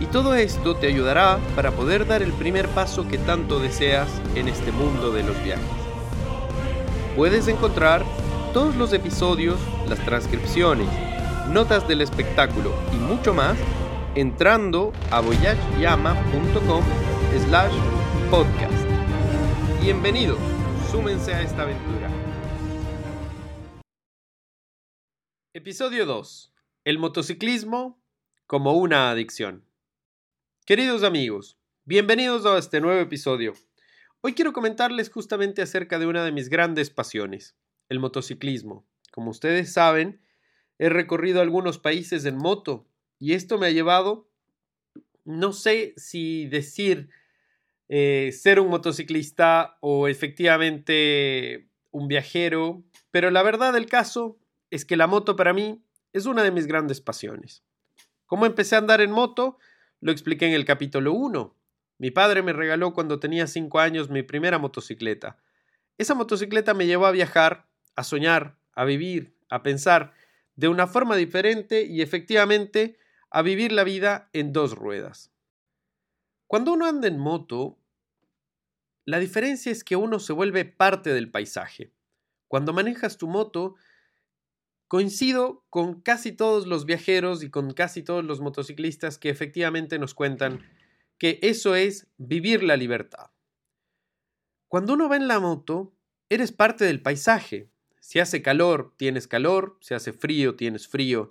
y todo esto te ayudará para poder dar el primer paso que tanto deseas en este mundo de los viajes. Puedes encontrar todos los episodios, las transcripciones, notas del espectáculo y mucho más entrando a voyageyama.com slash podcast. Bienvenidos, súmense a esta aventura. Episodio 2. El motociclismo como una adicción. Queridos amigos, bienvenidos a este nuevo episodio. Hoy quiero comentarles justamente acerca de una de mis grandes pasiones, el motociclismo. Como ustedes saben, he recorrido algunos países en moto y esto me ha llevado, no sé si decir eh, ser un motociclista o efectivamente un viajero, pero la verdad del caso es que la moto para mí es una de mis grandes pasiones. ¿Cómo empecé a andar en moto? Lo expliqué en el capítulo 1. Mi padre me regaló cuando tenía 5 años mi primera motocicleta. Esa motocicleta me llevó a viajar, a soñar, a vivir, a pensar de una forma diferente y efectivamente a vivir la vida en dos ruedas. Cuando uno anda en moto, la diferencia es que uno se vuelve parte del paisaje. Cuando manejas tu moto, Coincido con casi todos los viajeros y con casi todos los motociclistas que efectivamente nos cuentan que eso es vivir la libertad. Cuando uno va en la moto, eres parte del paisaje. Si hace calor, tienes calor, si hace frío, tienes frío.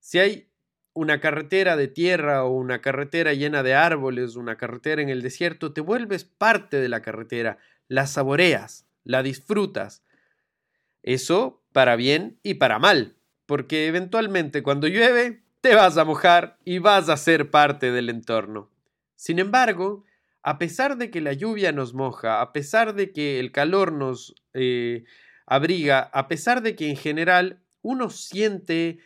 Si hay una carretera de tierra o una carretera llena de árboles, una carretera en el desierto, te vuelves parte de la carretera, la saboreas, la disfrutas. Eso para bien y para mal, porque eventualmente cuando llueve te vas a mojar y vas a ser parte del entorno. Sin embargo, a pesar de que la lluvia nos moja, a pesar de que el calor nos eh, abriga, a pesar de que en general uno siente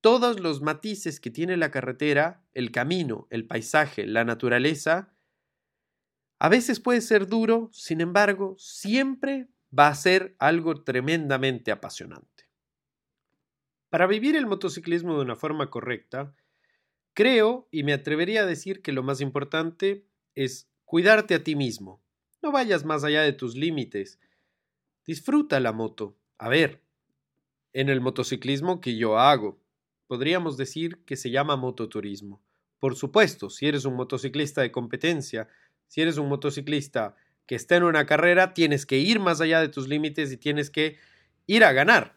todos los matices que tiene la carretera, el camino, el paisaje, la naturaleza, a veces puede ser duro, sin embargo, siempre va a ser algo tremendamente apasionante. Para vivir el motociclismo de una forma correcta, creo y me atrevería a decir que lo más importante es cuidarte a ti mismo. No vayas más allá de tus límites. Disfruta la moto. A ver, en el motociclismo que yo hago, podríamos decir que se llama mototurismo. Por supuesto, si eres un motociclista de competencia, si eres un motociclista que está en una carrera, tienes que ir más allá de tus límites y tienes que ir a ganar.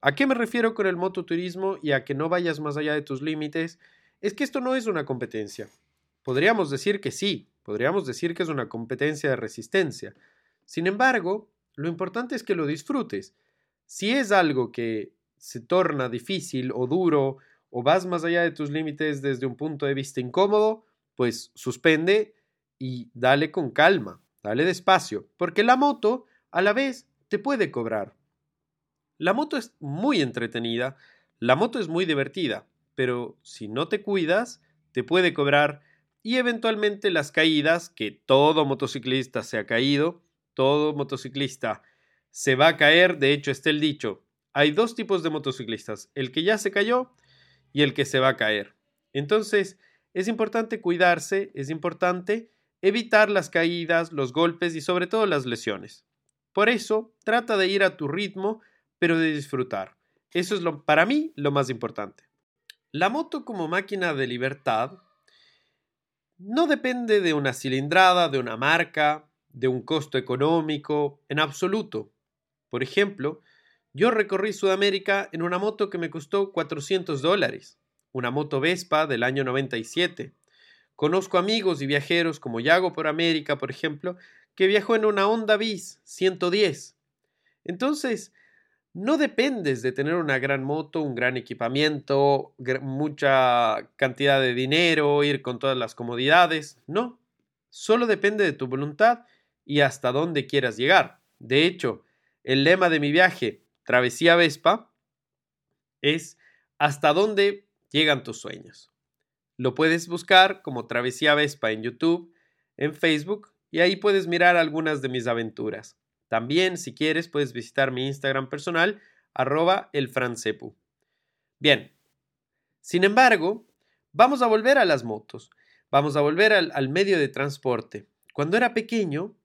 ¿A qué me refiero con el mototurismo y a que no vayas más allá de tus límites? Es que esto no es una competencia. Podríamos decir que sí, podríamos decir que es una competencia de resistencia. Sin embargo, lo importante es que lo disfrutes. Si es algo que se torna difícil o duro o vas más allá de tus límites desde un punto de vista incómodo, pues suspende y dale con calma. Dale despacio, porque la moto a la vez te puede cobrar. La moto es muy entretenida, la moto es muy divertida, pero si no te cuidas, te puede cobrar y eventualmente las caídas, que todo motociclista se ha caído, todo motociclista se va a caer, de hecho está el dicho, hay dos tipos de motociclistas, el que ya se cayó y el que se va a caer. Entonces, es importante cuidarse, es importante evitar las caídas, los golpes y sobre todo las lesiones. Por eso, trata de ir a tu ritmo, pero de disfrutar. Eso es lo, para mí lo más importante. La moto como máquina de libertad no depende de una cilindrada, de una marca, de un costo económico, en absoluto. Por ejemplo, yo recorrí Sudamérica en una moto que me costó 400 dólares, una moto Vespa del año 97. Conozco amigos y viajeros como Yago por América, por ejemplo, que viajó en una Honda Bis 110. Entonces, no dependes de tener una gran moto, un gran equipamiento, mucha cantidad de dinero, ir con todas las comodidades. No, solo depende de tu voluntad y hasta dónde quieras llegar. De hecho, el lema de mi viaje, Travesía Vespa, es hasta dónde llegan tus sueños. Lo puedes buscar como Travesía Vespa en YouTube, en Facebook y ahí puedes mirar algunas de mis aventuras. También, si quieres, puedes visitar mi Instagram personal, arroba elfrancepu. Bien, sin embargo, vamos a volver a las motos, vamos a volver al, medio de transporte. Cuando era pequeño,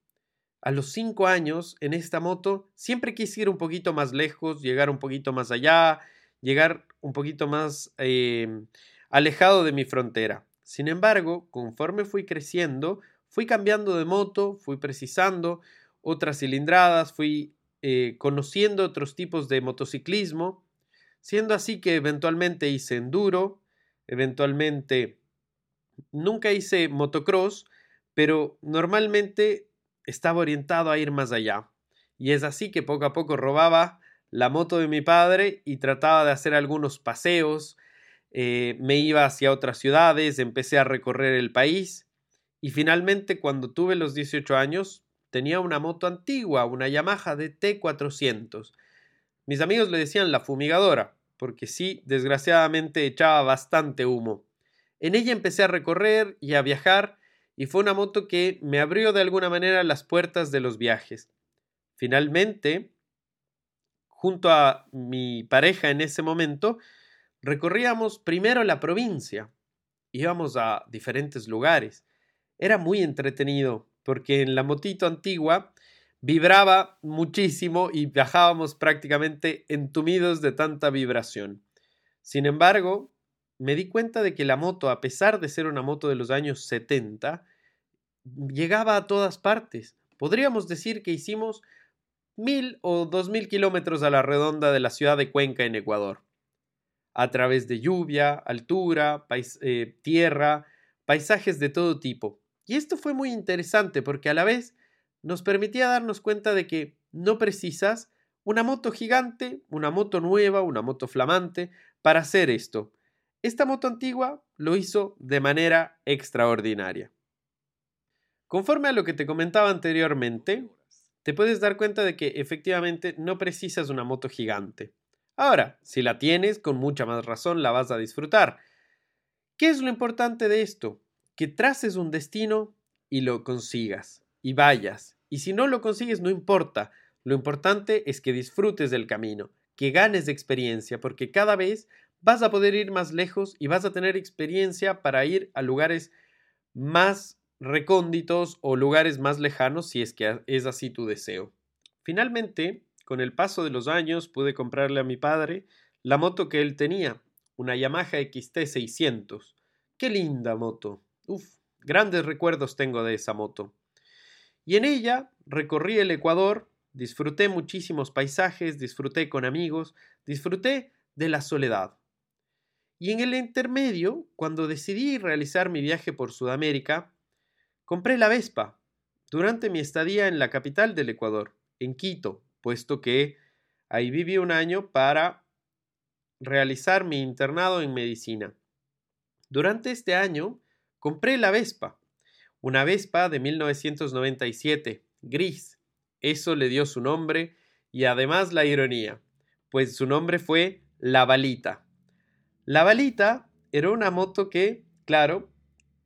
a los cinco años, en esta moto, siempre quise ir un poquito más lejos, llegar un poquito más allá, llegar un poquito más eh, alejado de mi frontera. Sin embargo, conforme fui creciendo, fui cambiando de moto, fui precisando, otras cilindradas, fui eh, conociendo otros tipos de motociclismo, siendo así que eventualmente hice enduro, eventualmente nunca hice motocross, pero normalmente estaba orientado a ir más allá. Y es así que poco a poco robaba la moto de mi padre y trataba de hacer algunos paseos, eh, me iba hacia otras ciudades, empecé a recorrer el país y finalmente cuando tuve los 18 años Tenía una moto antigua, una Yamaha DT400. Mis amigos le decían la fumigadora, porque sí, desgraciadamente echaba bastante humo. En ella empecé a recorrer y a viajar, y fue una moto que me abrió de alguna manera las puertas de los viajes. Finalmente, junto a mi pareja en ese momento, recorríamos primero la provincia. Íbamos a diferentes lugares. Era muy entretenido porque en la motito antigua vibraba muchísimo y viajábamos prácticamente entumidos de tanta vibración. Sin embargo, me di cuenta de que la moto, a pesar de ser una moto de los años 70, llegaba a todas partes. Podríamos decir que hicimos mil o dos mil kilómetros a la redonda de la ciudad de Cuenca en Ecuador, a través de lluvia, altura, eh, tierra, paisajes de todo tipo. Y esto fue muy interesante porque a la vez nos permitía darnos cuenta de que no precisas una moto gigante, una moto nueva, una moto flamante para hacer esto. Esta moto antigua lo hizo de manera extraordinaria. Conforme a lo que te comentaba anteriormente, te puedes dar cuenta de que efectivamente no precisas una moto gigante. Ahora, si la tienes, con mucha más razón la vas a disfrutar. ¿Qué es lo importante de esto? que traces un destino y lo consigas y vayas. Y si no lo consigues, no importa. Lo importante es que disfrutes del camino, que ganes experiencia, porque cada vez vas a poder ir más lejos y vas a tener experiencia para ir a lugares más recónditos o lugares más lejanos si es que es así tu deseo. Finalmente, con el paso de los años pude comprarle a mi padre la moto que él tenía, una Yamaha XT600. Qué linda moto. Uf, grandes recuerdos tengo de esa moto. Y en ella recorrí el Ecuador, disfruté muchísimos paisajes, disfruté con amigos, disfruté de la soledad. Y en el intermedio, cuando decidí realizar mi viaje por Sudamérica, compré la Vespa durante mi estadía en la capital del Ecuador, en Quito, puesto que ahí viví un año para realizar mi internado en medicina. Durante este año Compré la Vespa, una Vespa de 1997, gris. Eso le dio su nombre y además la ironía, pues su nombre fue La Balita. La Balita era una moto que, claro,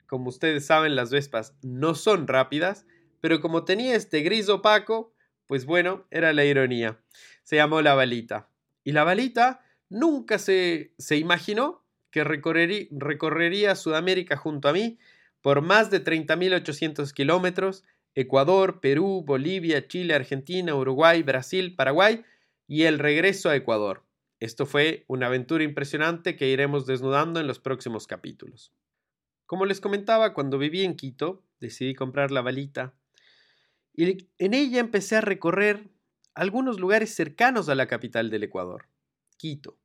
como ustedes saben, las Vespas no son rápidas, pero como tenía este gris opaco, pues bueno, era la ironía. Se llamó La Balita. Y la Balita nunca se, se imaginó que recorrería, Sudamérica junto a mí por más de 30.800 kilómetros, Ecuador, Perú, Bolivia, Chile, Argentina, Uruguay, Brasil, Paraguay y el regreso a Ecuador. Esto fue una aventura impresionante que iremos desnudando en los próximos capítulos. Como les comentaba, cuando viví en Quito, decidí comprar la balita y en ella empecé a recorrer algunos lugares cercanos a la capital del Ecuador, Quito.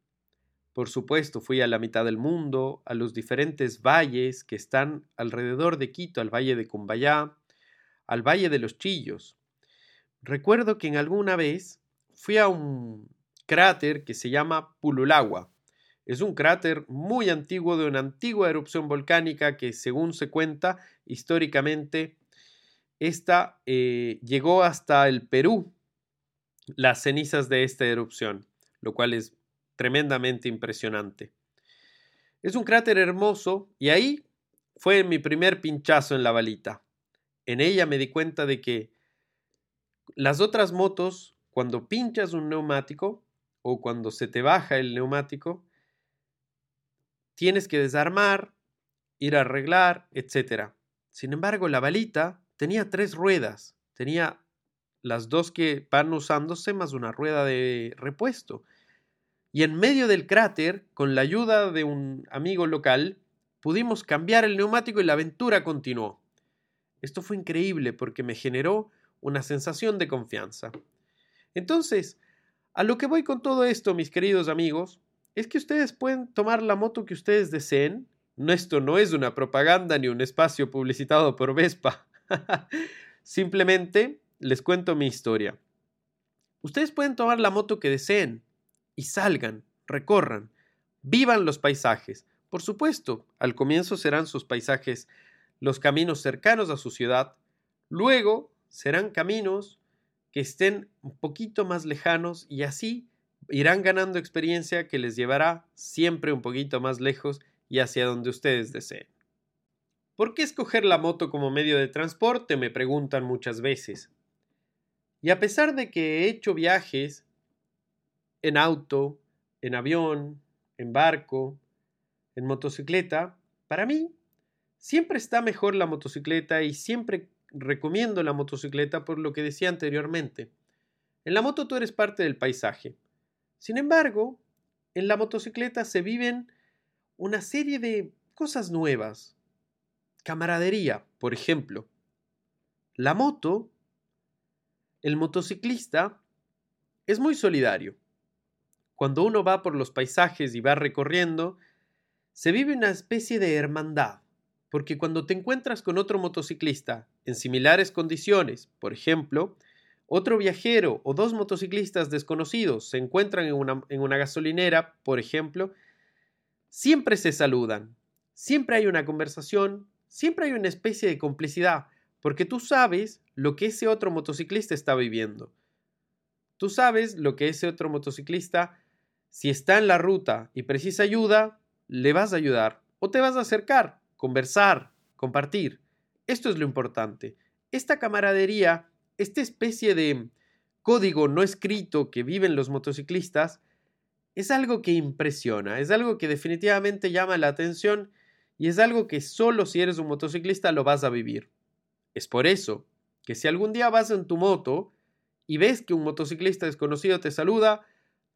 Por supuesto, fui a la mitad del mundo, a los diferentes valles que están alrededor de Quito, al valle de Cumbayá, al valle de los Chillos. Recuerdo que en alguna vez fui a un, cráter que se llama Pululagua. Es un cráter muy antiguo de una antigua erupción volcánica que, según se cuenta, históricamente, esta eh, llegó hasta el Perú, las cenizas de esta erupción, lo cual es tremendamente impresionante. Es un cráter hermoso y ahí fue mi primer pinchazo en la balita. En ella me di cuenta de que las otras motos, cuando pinchas un neumático o cuando se te baja el neumático, tienes que desarmar, ir a arreglar, etc. Sin embargo, la balita tenía tres ruedas, tenía las dos que van usándose más una rueda de repuesto. Y en medio del cráter, con la ayuda de un amigo local, pudimos cambiar el neumático y la aventura continuó. Esto fue increíble porque me generó una sensación de confianza. Entonces, a lo que voy con todo esto, mis queridos amigos, es que ustedes pueden tomar la moto que ustedes deseen. No, esto no es una propaganda ni un espacio publicitado por Vespa. Simplemente les cuento mi historia. Ustedes pueden tomar la moto que deseen y salgan, recorran, vivan los paisajes. Por supuesto, al comienzo serán sus paisajes los caminos cercanos a su ciudad, luego serán caminos que estén un poquito más lejanos y así irán ganando experiencia que les llevará siempre un poquito más lejos y hacia donde ustedes deseen. ¿Por qué escoger la moto como medio de transporte? me preguntan muchas veces. Y a pesar de que he hecho viajes en auto, en avión, en barco, en motocicleta, para mí siempre está mejor la motocicleta y siempre recomiendo la motocicleta por lo que decía anteriormente. En la moto tú eres parte del paisaje. Sin embargo, en la motocicleta se viven una serie de cosas nuevas. Camaradería, por ejemplo. La moto, el motociclista, es muy solidario. Cuando uno va por los paisajes y va recorriendo, se vive una especie de hermandad, porque cuando te encuentras con otro motociclista en similares condiciones, por ejemplo, otro viajero o dos motociclistas desconocidos se encuentran en una, en una gasolinera, por ejemplo, siempre se saludan, siempre hay una conversación, siempre hay una especie de complicidad, porque tú sabes lo que ese otro motociclista está viviendo. Tú sabes lo que ese otro motociclista, si está en la ruta y precisa ayuda, le vas a ayudar o te vas a acercar, conversar, compartir. Esto es lo importante. Esta camaradería esta especie de código no escrito que viven los motociclistas es algo que impresiona, es algo que definitivamente llama la atención y es algo que solo si eres un motociclista lo vas a vivir. Es por eso que si algún día vas en tu moto y ves que un motociclista desconocido te saluda,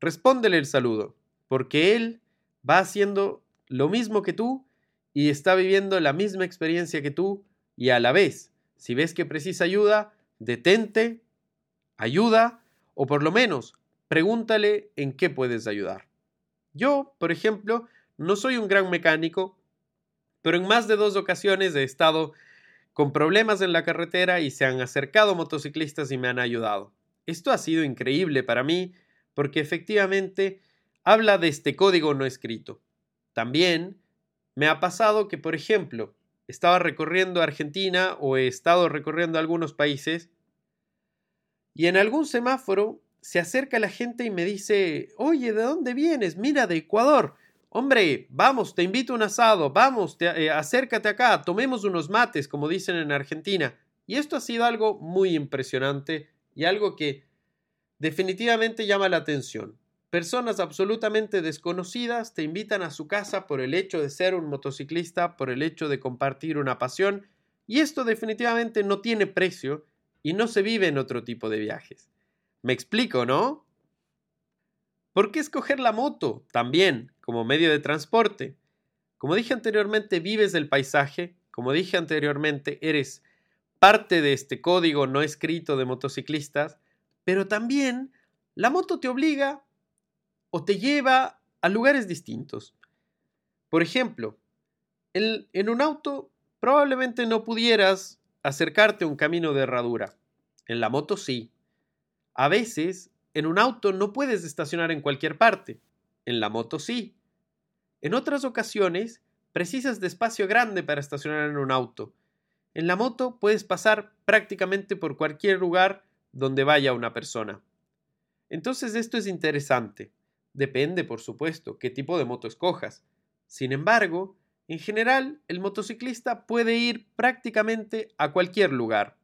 respóndele el saludo, porque él va haciendo lo mismo que tú y está viviendo la misma experiencia que tú y a la vez, si ves que precisa ayuda, detente, ayuda o por lo menos pregúntale en qué puedes ayudar. Yo, por ejemplo, no soy un gran mecánico, pero en más de dos ocasiones he estado con problemas en la carretera y se han acercado motociclistas y me han ayudado. Esto ha sido increíble para mí porque efectivamente habla de este código no escrito. También me ha pasado que, por ejemplo, estaba recorriendo Argentina o he estado recorriendo algunos países y en algún semáforo se acerca la gente y me dice, oye, ¿de dónde vienes? Mira, de Ecuador. Hombre, vamos, te invito a un asado, vamos, eh, acércate acá, tomemos unos mates, como dicen en Argentina. Y esto ha sido algo muy impresionante y algo que definitivamente llama la atención. Personas absolutamente desconocidas te invitan a su casa por el hecho de ser un motociclista, por el hecho de compartir una pasión, y esto definitivamente no tiene precio y no se vive en otro tipo de viajes. Me explico, ¿no? ¿Por qué escoger la moto también como medio de transporte? Como dije anteriormente, vives del paisaje, como dije anteriormente, eres parte de este código no escrito de motociclistas, pero también la moto te obliga o te lleva a lugares distintos. Por ejemplo, en, un auto probablemente no pudieras acercarte a un camino de herradura. En la moto sí. A veces en un auto no puedes estacionar en cualquier parte. En la moto sí. En otras ocasiones, precisas de espacio grande para estacionar en un auto. En la moto puedes pasar prácticamente por cualquier lugar donde vaya una persona. Entonces esto es interesante. Depende, por supuesto, qué tipo de moto escojas. Sin embargo, en general, el motociclista puede ir prácticamente a cualquier lugar.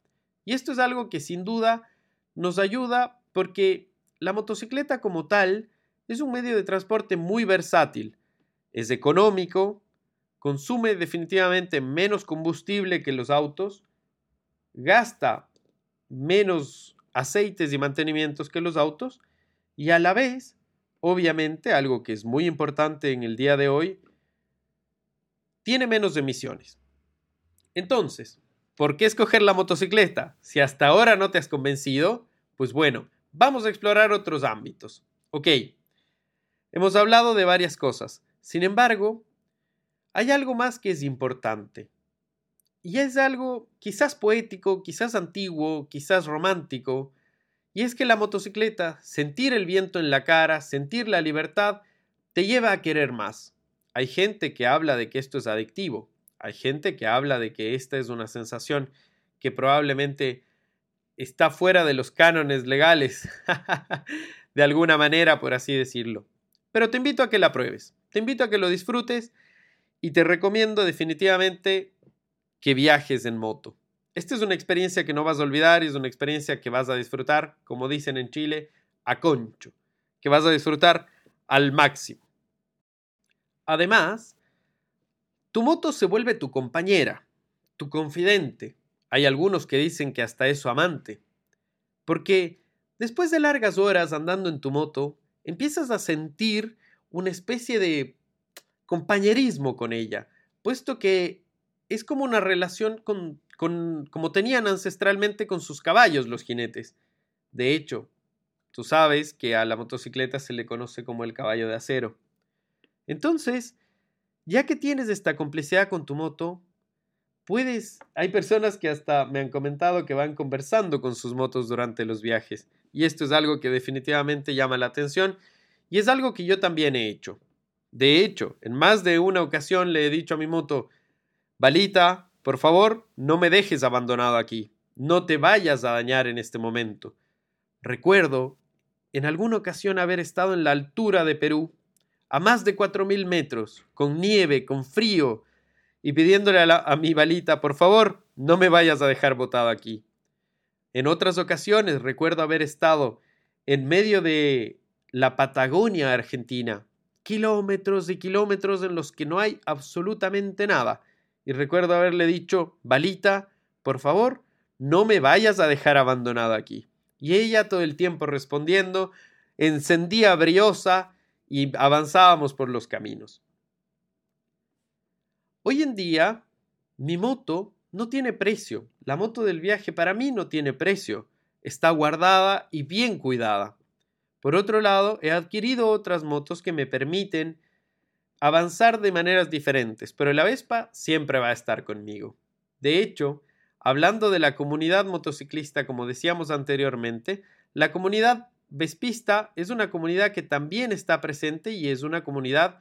Y esto es algo que sin duda nos ayuda porque la motocicleta como tal es un medio de transporte muy versátil. Es económico, consume definitivamente menos combustible que los autos, gasta menos aceites y mantenimientos que los autos y a la vez, obviamente, algo que es muy importante en el día de hoy, tiene menos emisiones. Entonces, ¿por qué escoger la motocicleta? Si hasta ahora no te has convencido, pues bueno, vamos a explorar otros ámbitos. Ok, hemos hablado de varias cosas. Sin embargo, hay algo más que es importante. Y es algo quizás poético, quizás antiguo, quizás romántico. Y es que la motocicleta, sentir el viento en la cara, sentir la libertad, te lleva a querer más. Hay gente que habla de que esto es adictivo. Hay gente que habla de que esta es una sensación que probablemente está fuera de los cánones legales, de alguna manera, por así decirlo. Pero te invito a que la pruebes, te invito a que lo disfrutes y te recomiendo definitivamente que viajes en moto. Esta es una experiencia que no vas a olvidar y es una experiencia que vas a disfrutar, como dicen en Chile, a concho, que vas a disfrutar al máximo. Además, tu moto se vuelve tu compañera, tu confidente. Hay algunos que dicen que hasta es su amante. Porque después de largas horas andando en tu moto, empiezas a sentir una especie de compañerismo con ella, puesto que es como una relación con, con, como tenían ancestralmente con sus caballos los jinetes. De hecho, tú sabes que a la motocicleta se le conoce como el caballo de acero. Entonces, ya que tienes esta complicidad con tu moto, puedes, hay personas que hasta me han comentado que van conversando con sus motos durante los viajes, y esto es algo que definitivamente llama la atención, y es algo que yo también he hecho. De hecho, en más de una ocasión le he dicho a mi moto, Balita, por favor, no me dejes abandonado aquí, no te vayas a dañar en este momento. Recuerdo en alguna ocasión haber estado en la altura de Perú a más de cuatro mil metros, con nieve, con frío, y pidiéndole a, mi balita, por favor, no me vayas a dejar botado aquí. En otras ocasiones recuerdo haber estado en medio de la Patagonia argentina, kilómetros y kilómetros en los que no hay absolutamente nada, y recuerdo haberle dicho, balita, por favor, no me vayas a dejar abandonado aquí. Y ella todo el tiempo respondiendo, encendía briosa, y avanzábamos por los caminos. Hoy en día, mi moto no tiene precio. La moto del viaje para mí no tiene precio. Está guardada y bien cuidada. Por otro lado, he adquirido otras motos que me permiten avanzar de maneras diferentes, pero la Vespa siempre va a estar conmigo. De hecho, hablando de la comunidad motociclista, como decíamos anteriormente, la comunidad Vespista es una comunidad que también está presente y es una comunidad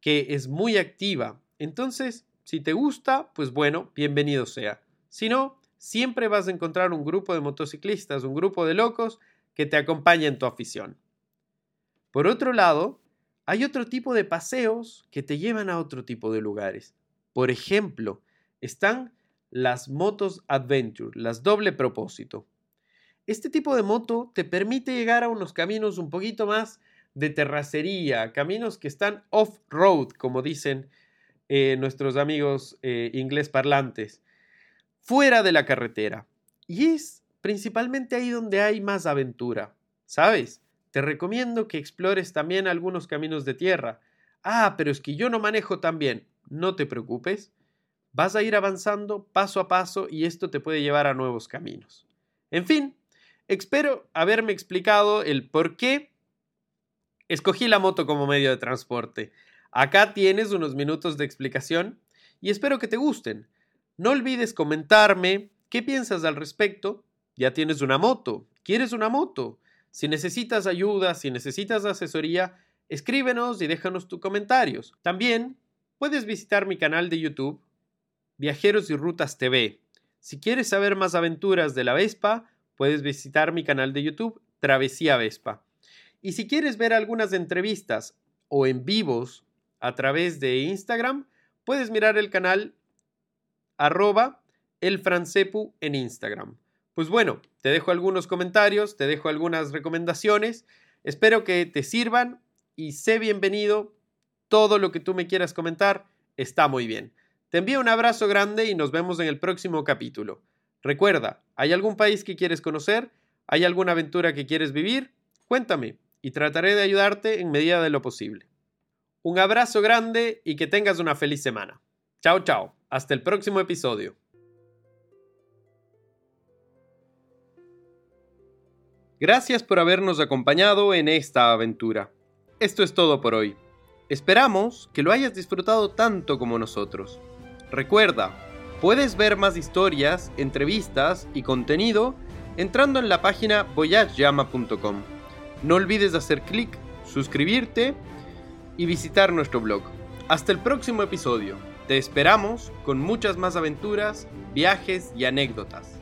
que es muy activa. Entonces, si te gusta, pues bueno, bienvenido sea. Si no, siempre vas a encontrar un grupo de motociclistas, un grupo de locos que te acompaña en tu afición. Por otro lado, hay otro tipo de paseos que te llevan a otro tipo de lugares. Por ejemplo, están las motos adventure, las doble propósito. Este tipo de moto te permite llegar a unos caminos un poquito más de terracería, caminos que están off-road, como dicen eh, nuestros amigos eh, inglés parlantes, fuera de la carretera. Y es principalmente ahí donde hay más aventura, ¿sabes? Te recomiendo que explores también algunos caminos de tierra. Ah, pero es que yo no manejo tan bien. No te preocupes. Vas a ir avanzando paso a paso y esto te puede llevar a nuevos caminos. En fin, Espero haberme explicado el por qué escogí la moto como medio de transporte. Acá tienes unos minutos de explicación y espero que te gusten. No olvides comentarme qué piensas al respecto. Ya tienes una moto, quieres una moto. Si necesitas ayuda, si necesitas asesoría, escríbenos y déjanos tus comentarios. También puedes visitar mi canal de YouTube, Viajeros y Rutas TV. Si quieres saber más aventuras de la Vespa, puedes visitar mi canal de YouTube, Travesía Vespa. Y si quieres ver algunas entrevistas o en vivos a través de Instagram, puedes mirar el canal arroba elfrancepu en Instagram. Pues bueno, te dejo algunos comentarios, te dejo algunas recomendaciones. Espero que te sirvan y sé bienvenido. Todo lo que tú me quieras comentar está muy bien. Te envío un abrazo grande y nos vemos en el próximo capítulo. Recuerda, ¿hay algún país que quieres conocer? ¿Hay alguna aventura que quieres vivir? Cuéntame y trataré de ayudarte en medida de lo posible. Un abrazo grande y que tengas una feliz semana. Chao, chao. Hasta el próximo episodio. Gracias por habernos acompañado en esta aventura. Esto es todo por hoy. Esperamos que lo hayas disfrutado tanto como nosotros. Recuerda, puedes ver más historias, entrevistas y contenido entrando en la página voyageyama.com. No olvides hacer clic, suscribirte y visitar nuestro blog. Hasta el próximo episodio. Te esperamos con muchas más aventuras, viajes y anécdotas.